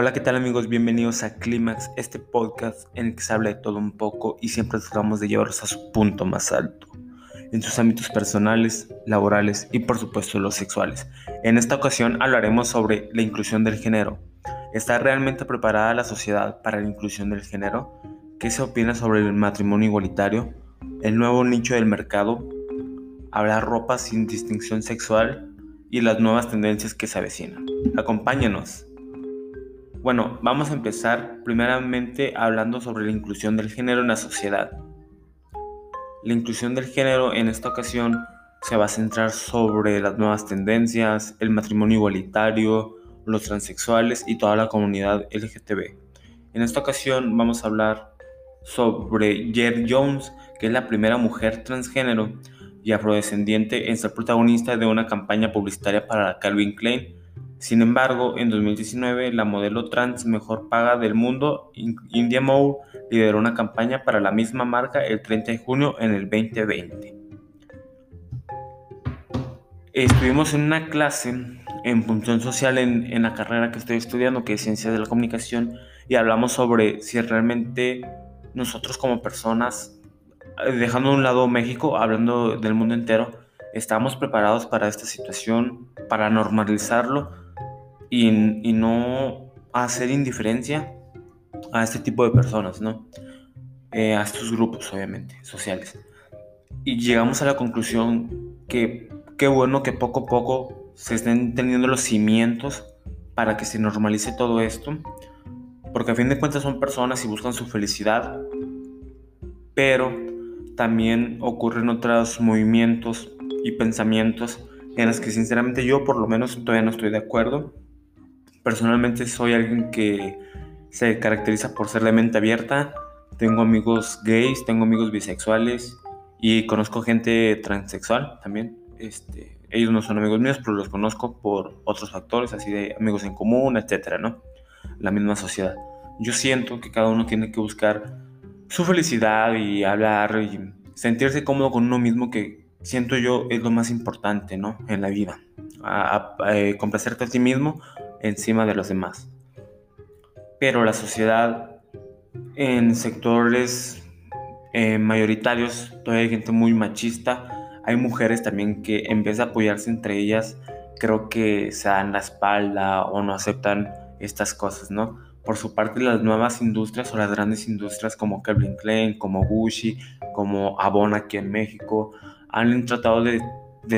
Hola, ¿qué tal amigos? Bienvenidos a Clímax, este podcast en el que se habla de todo un poco y siempre tratamos de llevarlos a su punto más alto, en sus ámbitos personales, laborales y por supuesto los sexuales. En esta ocasión hablaremos sobre la inclusión del género. ¿Está realmente preparada la sociedad para la inclusión del género? ¿Qué se opina sobre el matrimonio igualitario? ¿El nuevo nicho del mercado? ¿Habrá ropa sin distinción sexual? y las nuevas tendencias que se avecinan. Acompáñenos. Bueno, vamos a empezar primeramente hablando sobre la inclusión del género en la sociedad. La inclusión del género en esta ocasión se va a centrar sobre las nuevas tendencias, el matrimonio igualitario, los transexuales y toda la comunidad LGTB. En esta ocasión vamos a hablar sobre Jer Jones, que es la primera mujer transgénero y afrodescendiente en ser protagonista de una campaña publicitaria para Calvin Klein. Sin embargo, en 2019, la modelo trans mejor paga del mundo, India Moore, lideró una campaña para la misma marca el 30 de junio en el 2020. Estuvimos en una clase en función social en, en la carrera que estoy estudiando, que es Ciencias de la Comunicación, y hablamos sobre si realmente nosotros como personas dejando a un lado México, hablando del mundo entero, estamos preparados para esta situación, para normalizarlo y, no hacer indiferencia a este tipo de personas, ¿no? Eh, a estos grupos, obviamente, sociales. Y llegamos a la conclusión que qué bueno que poco a poco se estén teniendo los cimientos para que se normalice todo esto, porque a fin de cuentas son personas y buscan su felicidad, pero también ocurren otros movimientos y pensamientos en los que sinceramente yo por lo menos todavía no estoy de acuerdo. Personalmente soy alguien que se caracteriza por ser la mente abierta. Tengo amigos gays, tengo amigos bisexuales y conozco gente transexual también. Este, ellos no son amigos míos, pero los conozco por otros factores, así de amigos en común, etcétera, ¿no? La misma sociedad. Yo siento que cada uno tiene que buscar su felicidad y hablar y sentirse cómodo con uno mismo que siento yo es lo más importante, ¿no? En la vida. A, eh, complacerte a ti mismo encima de los demás. Pero la sociedad en sectores eh, mayoritarios todavía hay gente muy machista. Hay mujeres también que en vez de apoyarse entre ellas, creo que se dan la espalda o no aceptan estas cosas, ¿no? Por su parte, las nuevas industrias o las grandes industrias como Calvin Klein, como Gucci, como Avon aquí en México, han tratado de,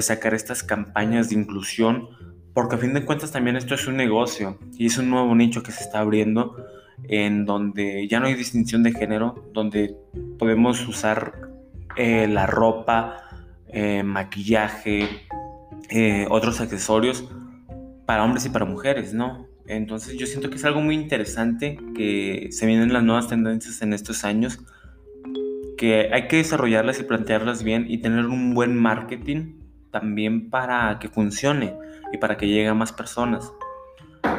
sacar estas campañas de inclusión, porque a fin de cuentas también esto es un negocio y es un nuevo nicho que se está abriendo en donde ya no hay distinción de género, donde podemos usar eh, la ropa, eh, maquillaje, eh, otros accesorios para hombres y para mujeres, ¿no? Entonces yo siento que es algo muy interesante que se vienen las nuevas tendencias en estos años, que hay que desarrollarlas y plantearlas bien y tener un buen marketing también para que funcione y para que llegue a más personas.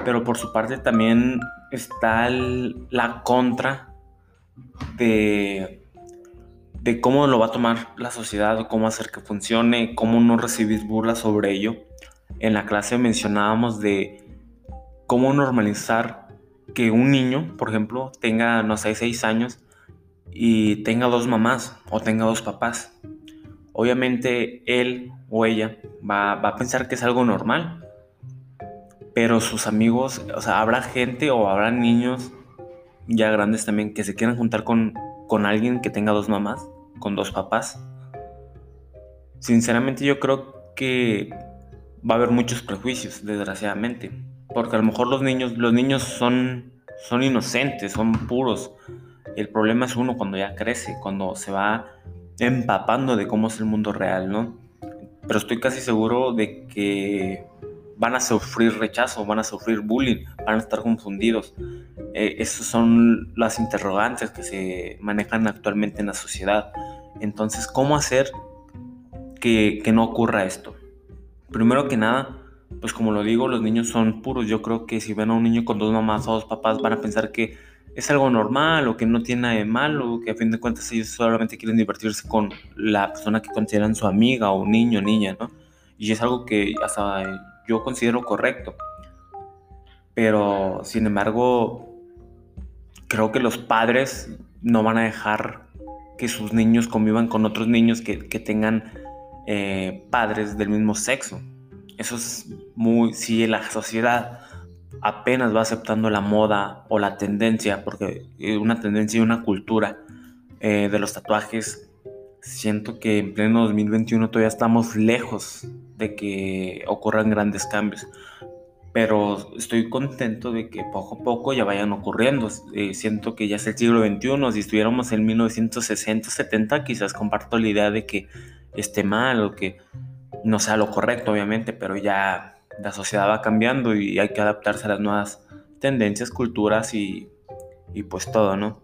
Pero por su parte también está la contra de, de cómo lo va a tomar la sociedad, cómo hacer que funcione, cómo no recibir burlas sobre ello. En la clase mencionábamos de cómo normalizar que un niño, por ejemplo, tenga, no sé, seis años y tenga dos mamás o tenga dos papás. Obviamente él o ella va, a pensar que es algo normal, pero sus amigos, o sea, habrá gente o habrá niños ya grandes también que se quieran juntar con, con alguien que tenga dos mamás, con dos papás. Sinceramente yo creo que va a haber muchos prejuicios, desgraciadamente. Porque a lo mejor los niños, los niños son, son inocentes, son puros. El problema es uno cuando ya crece, cuando se va empapando de cómo es el mundo real, ¿no? Pero estoy casi seguro de que van a sufrir rechazo, van a sufrir bullying, van a estar confundidos. Eh, esas son las interrogantes que se manejan actualmente en la sociedad. Entonces, ¿cómo hacer que, que no ocurra esto? Primero que nada, pues como lo digo, los niños son puros. Yo creo que si ven a un niño con dos mamás o dos papás van a pensar que es algo normal o que no tiene nada de malo, que a fin de cuentas ellos solamente quieren divertirse con la persona que consideran su amiga o niño o niña, ¿no? Y es algo que hasta yo considero correcto. pero sin embargo, creo que los padres no van a dejar que sus niños convivan con otros niños que, tengan eh, padres del mismo sexo. Eso es muy, si la sociedad apenas va aceptando la moda o la tendencia, porque una tendencia y una cultura eh, de los tatuajes, siento que en pleno 2021 todavía estamos lejos de que ocurran grandes cambios. Pero estoy contento de que poco a poco ya vayan ocurriendo. Eh, siento que ya es el siglo XXI. Si estuviéramos en 1960, 70, quizás comparto la idea de que esté mal o que no sea lo correcto, obviamente, pero ya la sociedad va cambiando y hay que adaptarse a las nuevas tendencias, culturas y, y pues todo, ¿no?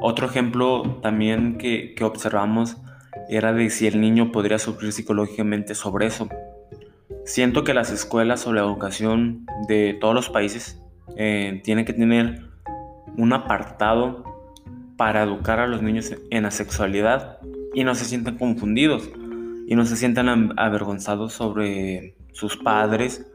Otro ejemplo también que, que, observamos era de si el niño podría sufrir psicológicamente sobre eso. Siento que las escuelas o la educación de todos los países eh, tienen que tener un apartado para educar a los niños en la sexualidad y no se sientan confundidos y no se sientan avergonzados sobre sus padres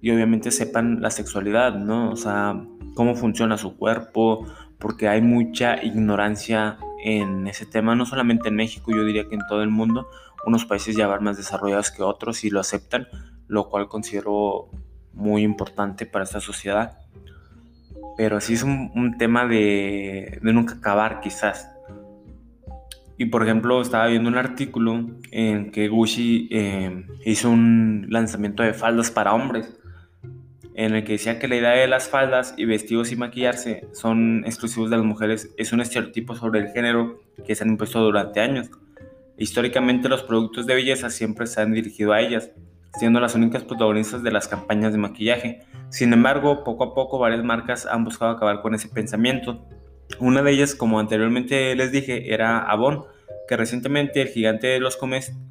y obviamente sepan la sexualidad, ¿no? O sea, cómo funciona su cuerpo, porque hay mucha ignorancia en ese tema, no solamente en México, yo diría que en todo el mundo, unos países ya van más desarrollados que otros y lo aceptan, lo cual considero muy importante para esta sociedad. Pero sí es un, tema de, de nunca acabar quizás. Y por ejemplo, estaba viendo un artículo en que Gucci eh, hizo un lanzamiento de faldas para hombres, en el que decía que la idea de las faldas y vestidos y maquillarse son exclusivos de las mujeres, es un estereotipo sobre el género que se han impuesto durante años. Históricamente los productos de belleza siempre se han dirigido a ellas, siendo las únicas protagonistas de las campañas de maquillaje. Sin embargo, poco a poco varias marcas han buscado acabar con ese pensamiento una de ellas, como anteriormente les dije, era Avon, que recientemente el gigante de los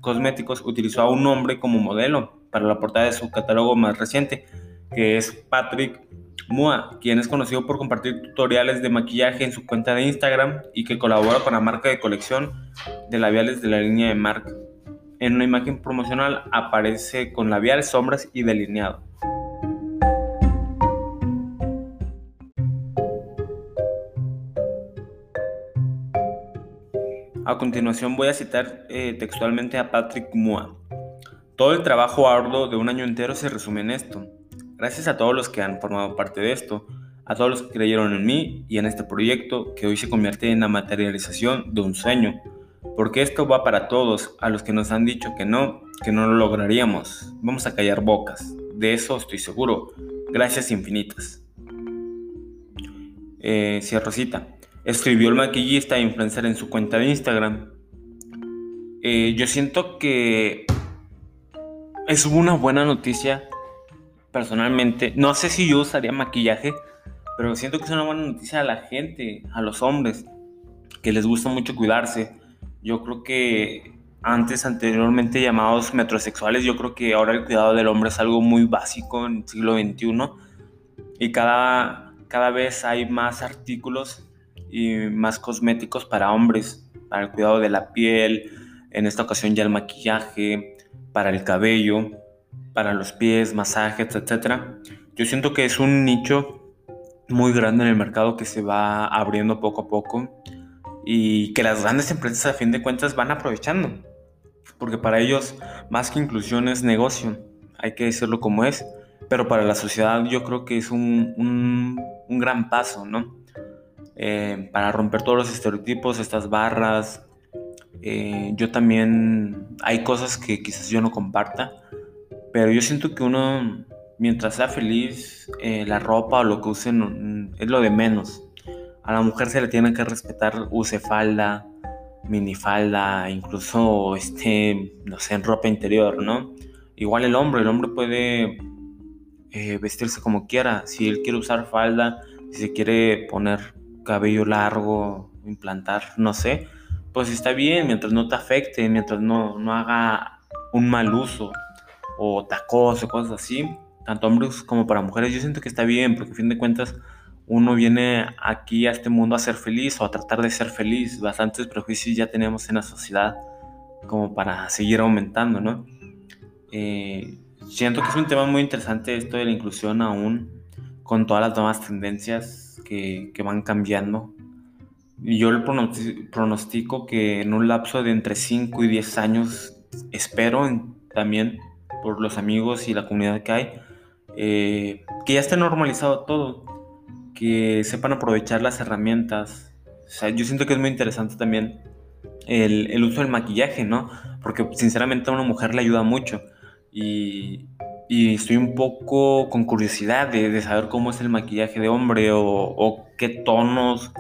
cosméticos utilizó a un hombre como modelo para la portada de su catálogo más reciente, que es Patrick Mua, quien es conocido por compartir tutoriales de maquillaje en su cuenta de Instagram y que colabora con la marca de colección de labiales de la línea de Marc. En una imagen promocional aparece con labial, sombras y delineado. A continuación voy a citar eh, textualmente a Patrick Mua. Todo el trabajo arduo de un año entero se resume en esto. Gracias a todos los que han formado parte de esto, a todos los que creyeron en mí y en este proyecto que hoy se convierte en la materialización de un sueño. Porque esto va para todos, a los que nos han dicho que no, que no lo lograríamos. Vamos a callar bocas. De eso estoy seguro. Gracias infinitas. Eh, cierro cita escribió el maquillista e influencer en su cuenta de Instagram. Eh, yo siento que es una buena noticia personalmente. No sé si yo usaría maquillaje, pero siento que es una buena noticia a la gente, a los hombres, que les gusta mucho cuidarse. Yo creo que antes, anteriormente llamados metrosexuales, yo creo que ahora el cuidado del hombre es algo muy básico en el siglo XXI y cada, cada vez hay más artículos y más cosméticos para hombres, para el cuidado de la piel, en esta ocasión ya el maquillaje, para el cabello, para los pies, masajes, etc. Yo siento que es un nicho muy grande en el mercado que se va abriendo poco a poco y que las grandes empresas a fin de cuentas van aprovechando. Porque para ellos más que inclusión es negocio, hay que decirlo como es, pero para la sociedad yo creo que es un, un, un gran paso, ¿no? Eh, para romper todos los estereotipos, estas barras. Eh, yo también, hay cosas que quizás yo no comparta, pero yo siento que uno, mientras sea feliz, eh, la ropa o lo que use es lo de menos. A la mujer se le tiene que respetar, use falda, minifalda, incluso, este, no sé, en ropa interior, ¿no? Igual el hombre, el hombre puede vestirse como quiera. Si él quiere usar falda, si se quiere poner cabello largo, implantar, no sé, pues está bien, mientras no te afecte, mientras no, no haga un mal uso o tacos o cosas así, tanto hombres como para mujeres, yo siento que está bien, porque a fin de cuentas uno viene aquí a este mundo a ser feliz o a tratar de ser feliz. Bastantes prejuicios ya tenemos en la sociedad como para seguir aumentando, ¿no? Eh, siento que es un tema muy interesante esto de la inclusión aún con todas las nuevas tendencias que, que van cambiando. Yo le pronostico que en un lapso de entre 5 y 10 años, espero también por los amigos y la comunidad que hay, eh, que ya esté normalizado todo, que sepan aprovechar las herramientas. O sea, yo siento que es muy interesante también el, el uso del maquillaje, ¿no? Porque sinceramente a una mujer le ayuda mucho. Y, y estoy un poco con curiosidad de, saber cómo es el maquillaje de hombre o, o qué tonos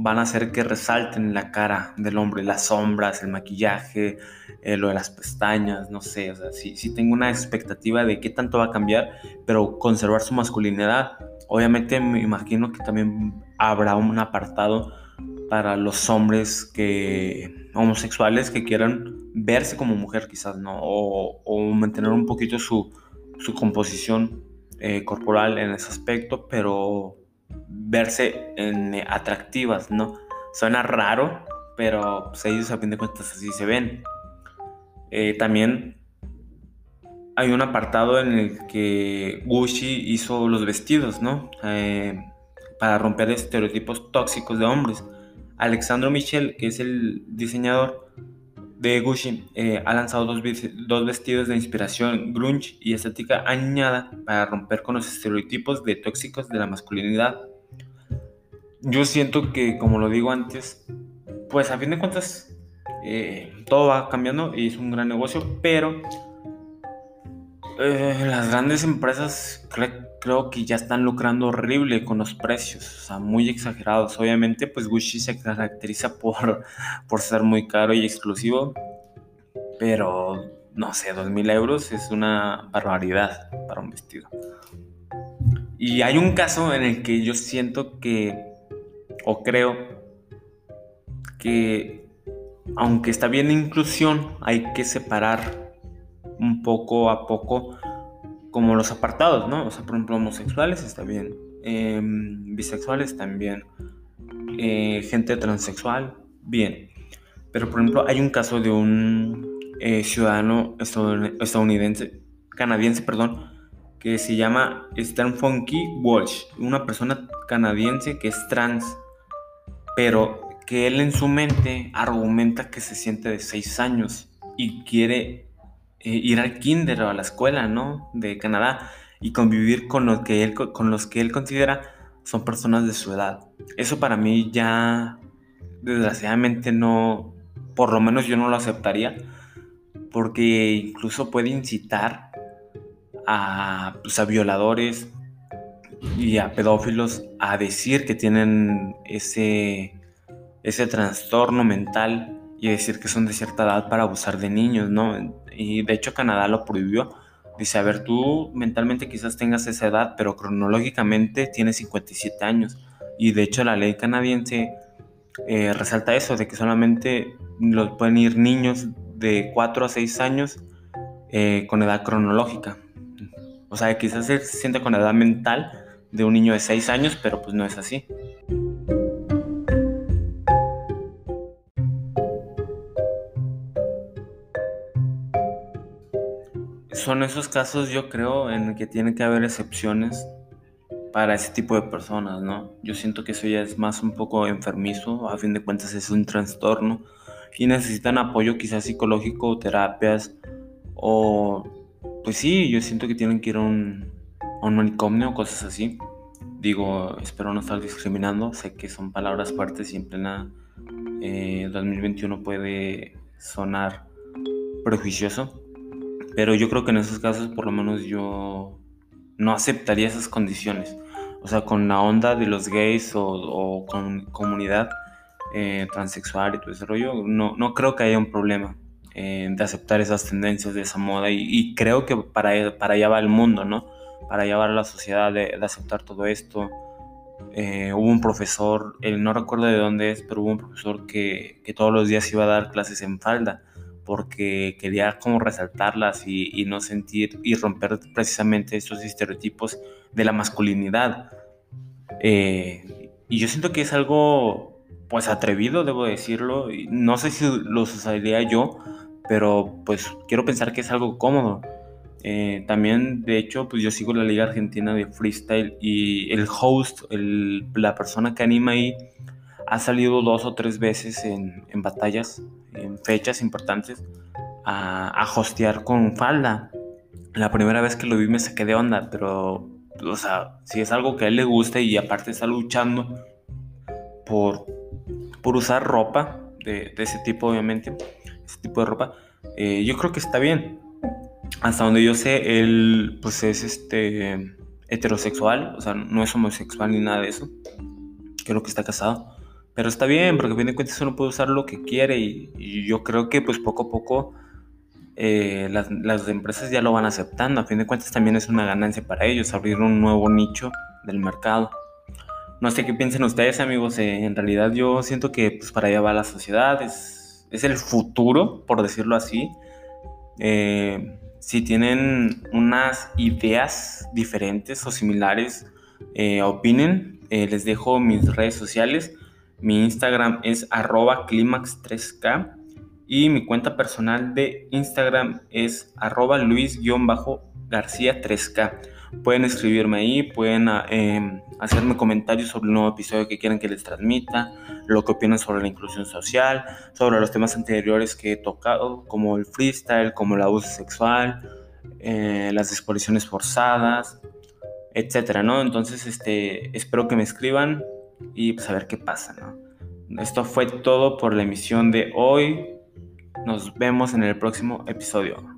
van a hacer que resalten la cara del hombre, las sombras, el maquillaje, eh, lo de las pestañas, no sé, o sea, sí, sí, tengo una expectativa de qué tanto va a cambiar, pero conservar su masculinidad. Obviamente me imagino que también habrá un apartado para los hombres que homosexuales que quieran verse como mujer quizás, ¿no? O, mantener un poquito su, su composición eh, corporal en ese aspecto, pero verse en, eh, atractivas, ¿no? Suena raro, pero pues, ellos a fin de cuentas así se ven. Eh, también hay un apartado en el que Gucci hizo los vestidos, ¿no? Para romper estereotipos tóxicos de hombres. Alexandro Michel, que es el diseñador de Gucci, ha lanzado dos, dos, vestidos de inspiración grunge y estética añada para romper con los estereotipos de tóxicos de la masculinidad. Yo siento que, como lo digo antes, pues a fin de cuentas eh, todo va cambiando y es un gran negocio, pero eh, las grandes empresas creo que ya están lucrando horrible con los precios, o sea, muy exagerados. Obviamente, pues Gucci se caracteriza por, por ser muy caro y exclusivo, pero no sé, dos mil euros es una barbaridad para un vestido. Y hay un caso en el que yo siento que o creo que aunque está bien la inclusión, hay que separar un poco a poco como los apartados, ¿no? O sea, por ejemplo, homosexuales está bien, em, bisexuales también, eh, gente transexual, bien. Pero, por ejemplo, hay un caso de un eh, ciudadano estadounidense, canadiense, perdón, que se llama Stan Funky Walsh, una persona canadiense que es trans pero que él en su mente argumenta que se siente de seis años y quiere ir al kinder o a la escuela, ¿no? De Canadá y convivir con, que él, con los que él considera son personas de su edad. Eso para mí ya, desgraciadamente no, por lo menos yo no lo aceptaría, porque incluso puede incitar a, pues, a violadores, y a pedófilos a decir que tienen ese, ese trastorno mental y decir que son de cierta edad para abusar de niños, ¿no? Y de hecho Canadá lo prohibió. Dice, a ver, tú mentalmente quizás tengas esa edad, pero cronológicamente tienes 57 años. Y de hecho la ley canadiense eh, resalta eso, de que solamente los pueden ir niños de 4 a 6 años eh, con edad cronológica. O sea, quizás se siente con edad mental, de un niño de 6 años, pero pues no es así. Son esos casos, yo creo, en que tiene que haber excepciones para ese tipo de personas, ¿no? Yo siento que eso ya es más un poco enfermizo, a fin de cuentas es un trastorno y necesitan apoyo quizás psicológico, terapias o pues sí, yo siento que tienen que ir a un, un manicomio o cosas así. Digo, espero no estar discriminando, sé que son palabras fuertes y en plena 2021 eh, puede sonar prejuicioso, pero yo creo que en esos casos por lo menos yo no aceptaría esas condiciones. O sea, con la onda de los gays o, con comunidad eh, transexual y todo ese rollo, no, no creo que haya un problema eh, de aceptar esas tendencias de esa moda y, creo que para, para allá va el mundo, ¿no? para llevar a la sociedad de, aceptar todo esto. Eh, hubo un profesor, no recuerdo de dónde es, pero hubo un profesor que, que, todos los días iba a dar clases en falda porque quería como resaltarlas y, no sentir y romper precisamente esos estereotipos de la masculinidad. Eh, y yo siento que es algo pues atrevido, debo decirlo. No sé si lo usaría yo, pero pues quiero pensar que es algo cómodo Eh, también, de hecho, pues yo sigo la Liga Argentina de Freestyle y el host, la persona que anima ahí, ha salido dos o tres veces en, batallas, en fechas importantes, a, a, hostear con falda. La primera vez que lo vi me saqué de onda, pero, o sea, si es algo que a él le gusta y aparte está luchando por, por usar ropa de, ese tipo, obviamente, ese tipo de ropa, eh, yo creo que está bien hasta donde yo sé, él pues es este heterosexual, o sea, no es homosexual ni nada de eso. Creo que está casado. Pero está bien, porque a fin de cuentas uno puede usar lo que quiere y, yo creo que pues poco a poco eh, las, las, empresas ya lo van aceptando. A fin de cuentas también es una ganancia para ellos, abrir un nuevo nicho del mercado. No sé qué piensen ustedes amigos, eh, en realidad yo siento que pues para allá va la sociedad, es, es el futuro, por decirlo así. Eh, si tienen unas ideas diferentes o similares, eh, opinen. Eh, les dejo mis redes sociales. Mi Instagram es arroba climax3k y mi cuenta personal de Instagram es arroba luis-garcía3k. Pueden escribirme ahí, pueden ah, em, hacerme comentarios sobre el nuevo episodio que quieran que les transmita, lo que opinan sobre la inclusión social, sobre los temas anteriores que he tocado, como el freestyle, como el abuso sexual, eh, las desapariciones forzadas, etcétera, ¿no? Entonces, este, espero que me escriban y pues a ver qué pasa, ¿no? Esto fue todo por la emisión de hoy. Nos vemos en el próximo episodio.